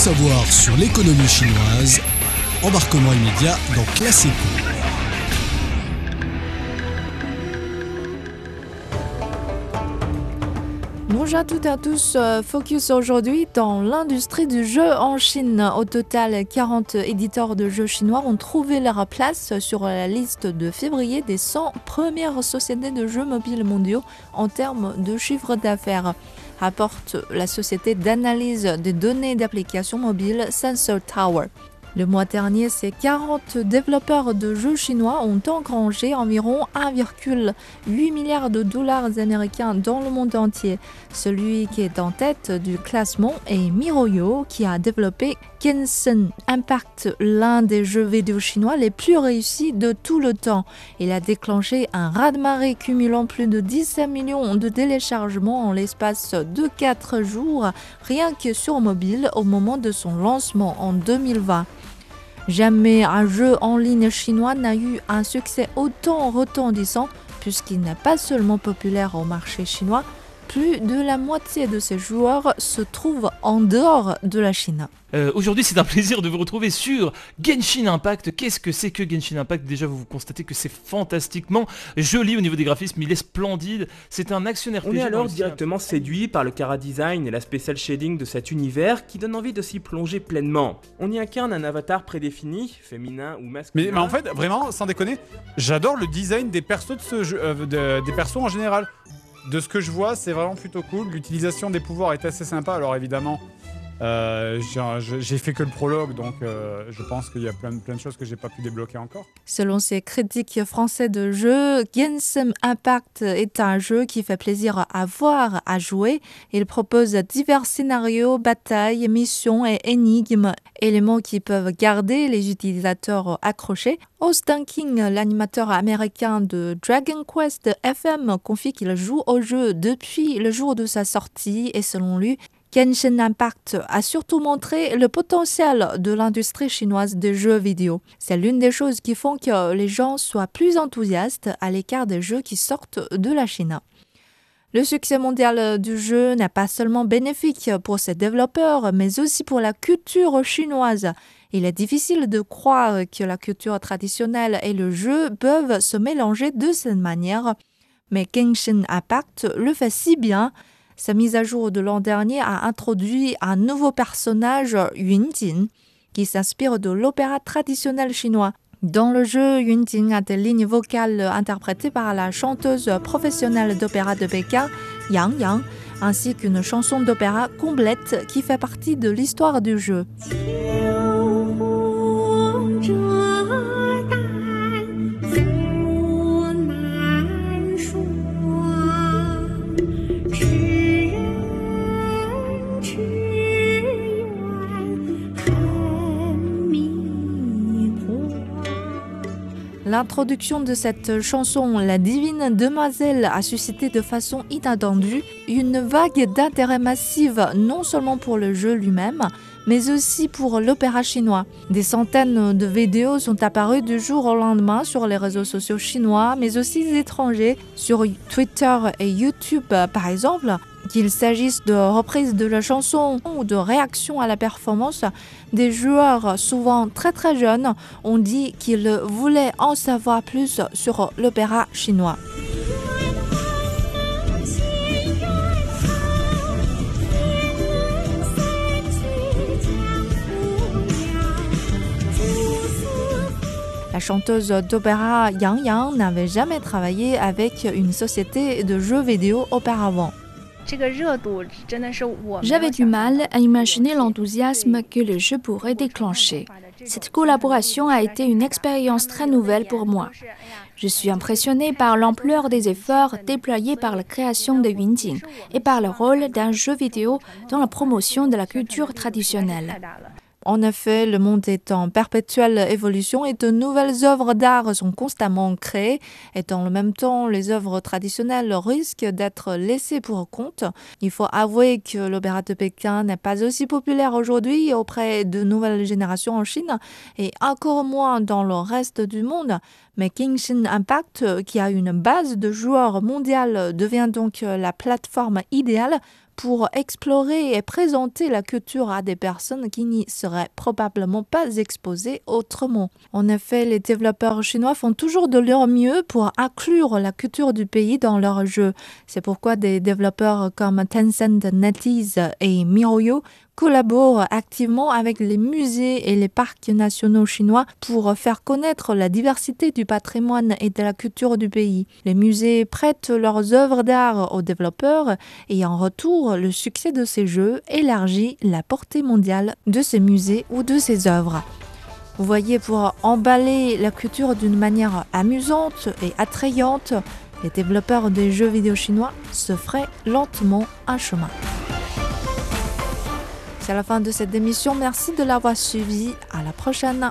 savoir sur l'économie chinoise, embarquement immédiat dans Classe Bonjour à toutes et à tous. Euh, focus aujourd'hui dans l'industrie du jeu en Chine. Au total, 40 éditeurs de jeux chinois ont trouvé leur place sur la liste de février des 100 premières sociétés de jeux mobiles mondiaux en termes de chiffre d'affaires rapporte la société d'analyse des données d'applications mobiles Sensor Tower. Le mois dernier, ces 40 développeurs de jeux chinois ont engrangé environ 1,8 milliard de dollars américains dans le monde entier. Celui qui est en tête du classement est Miroyo, qui a développé Genshin Impact, l'un des jeux vidéo chinois les plus réussis de tout le temps. Il a déclenché un raz-de-marée cumulant plus de 17 millions de téléchargements en l'espace de 4 jours, rien que sur mobile au moment de son lancement en 2020. Jamais un jeu en ligne chinois n'a eu un succès autant retentissant puisqu'il n'est pas seulement populaire au marché chinois, plus de la moitié de ces joueurs se trouvent en dehors de la Chine. Euh, aujourd'hui, c'est un plaisir de vous retrouver sur Genshin Impact. Qu'est-ce que c'est que Genshin Impact? Déjà, vous constatez que c'est fantastiquement joli au niveau des graphismes, il est splendide. C'est un actionnaire On est alors directement séduit par le cara design et l'aspect cel shading de cet univers qui donne envie de s'y plonger pleinement. On y incarne un avatar prédéfini, féminin ou masculin. Mais, en fait, vraiment, sans déconner, j'adore le design des persos de ce jeu, euh, des persos en général de ce que je vois, c'est vraiment plutôt cool. L'utilisation des pouvoirs est assez sympa. Alors évidemment, euh, j'ai fait que le prologue, donc euh, je pense qu'il y a plein, de choses que j'ai pas pu débloquer encore. Selon ces critiques français de jeu, Genshin Impact est un jeu qui fait plaisir à voir, à jouer. Il propose divers scénarios, batailles, missions et énigmes, éléments qui peuvent garder les utilisateurs accrochés. Austin King, l'animateur américain de Dragon Quest FM, confie qu'il joue au jeu depuis le jour de sa sortie et selon lui, Genshin Impact a surtout montré le potentiel de l'industrie chinoise des jeux vidéo. C'est l'une des choses qui font que les gens soient plus enthousiastes à l'écart des jeux qui sortent de la Chine. Le succès mondial du jeu n'est pas seulement bénéfique pour ses développeurs, mais aussi pour la culture chinoise. Il est difficile de croire que la culture traditionnelle et le jeu peuvent se mélanger de cette manière, mais Genshin Impact le fait si bien sa mise à jour de l'an dernier a introduit un nouveau personnage, Yunjin, qui s'inspire de l'opéra traditionnel chinois. Dans le jeu, Yunjin a des lignes vocales interprétées par la chanteuse professionnelle d'opéra de Pékin, Yang Yang, ainsi qu'une chanson d'opéra complète qui fait partie de l'histoire du jeu. L'introduction de cette chanson, La Divine Demoiselle, a suscité de façon inattendue une vague d'intérêt massive non seulement pour le jeu lui-même, mais aussi pour l'opéra chinois. Des centaines de vidéos sont apparues du jour au lendemain sur les réseaux sociaux chinois, mais aussi étrangers, sur Twitter et YouTube par exemple, qu'il s'agisse de reprises de la chanson ou de réactions à la performance, des joueurs souvent très très jeunes ont dit qu'ils voulaient en savoir plus sur l'opéra chinois. La chanteuse d'opéra Yang Yang n'avait jamais travaillé avec une société de jeux vidéo auparavant. J'avais du mal à imaginer l'enthousiasme que le jeu pourrait déclencher. Cette collaboration a été une expérience très nouvelle pour moi. Je suis impressionnée par l'ampleur des efforts déployés par la création de Yunjin et par le rôle d'un jeu vidéo dans la promotion de la culture traditionnelle. En effet, le monde est en perpétuelle évolution et de nouvelles œuvres d'art sont constamment créées et dans le même temps, les œuvres traditionnelles risquent d'être laissées pour compte. Il faut avouer que l'opéra de Pékin n'est pas aussi populaire aujourd'hui auprès de nouvelles générations en Chine et encore moins dans le reste du monde. Mais Kingshin Impact, qui a une base de joueurs mondiale, devient donc la plateforme idéale pour explorer et présenter la culture à des personnes qui n'y seraient probablement pas exposées autrement. En effet, les développeurs chinois font toujours de leur mieux pour inclure la culture du pays dans leurs jeux. C'est pourquoi des développeurs comme Tencent, NetEase et MiHoYo collabore activement avec les musées et les parcs nationaux chinois pour faire connaître la diversité du patrimoine et de la culture du pays. Les musées prêtent leurs œuvres d'art aux développeurs et en retour, le succès de ces jeux élargit la portée mondiale de ces musées ou de ces œuvres. Vous voyez, pour emballer la culture d'une manière amusante et attrayante, les développeurs des jeux vidéo chinois se feraient lentement un chemin. C'est la fin de cette émission. Merci de l'avoir suivi. À la prochaine.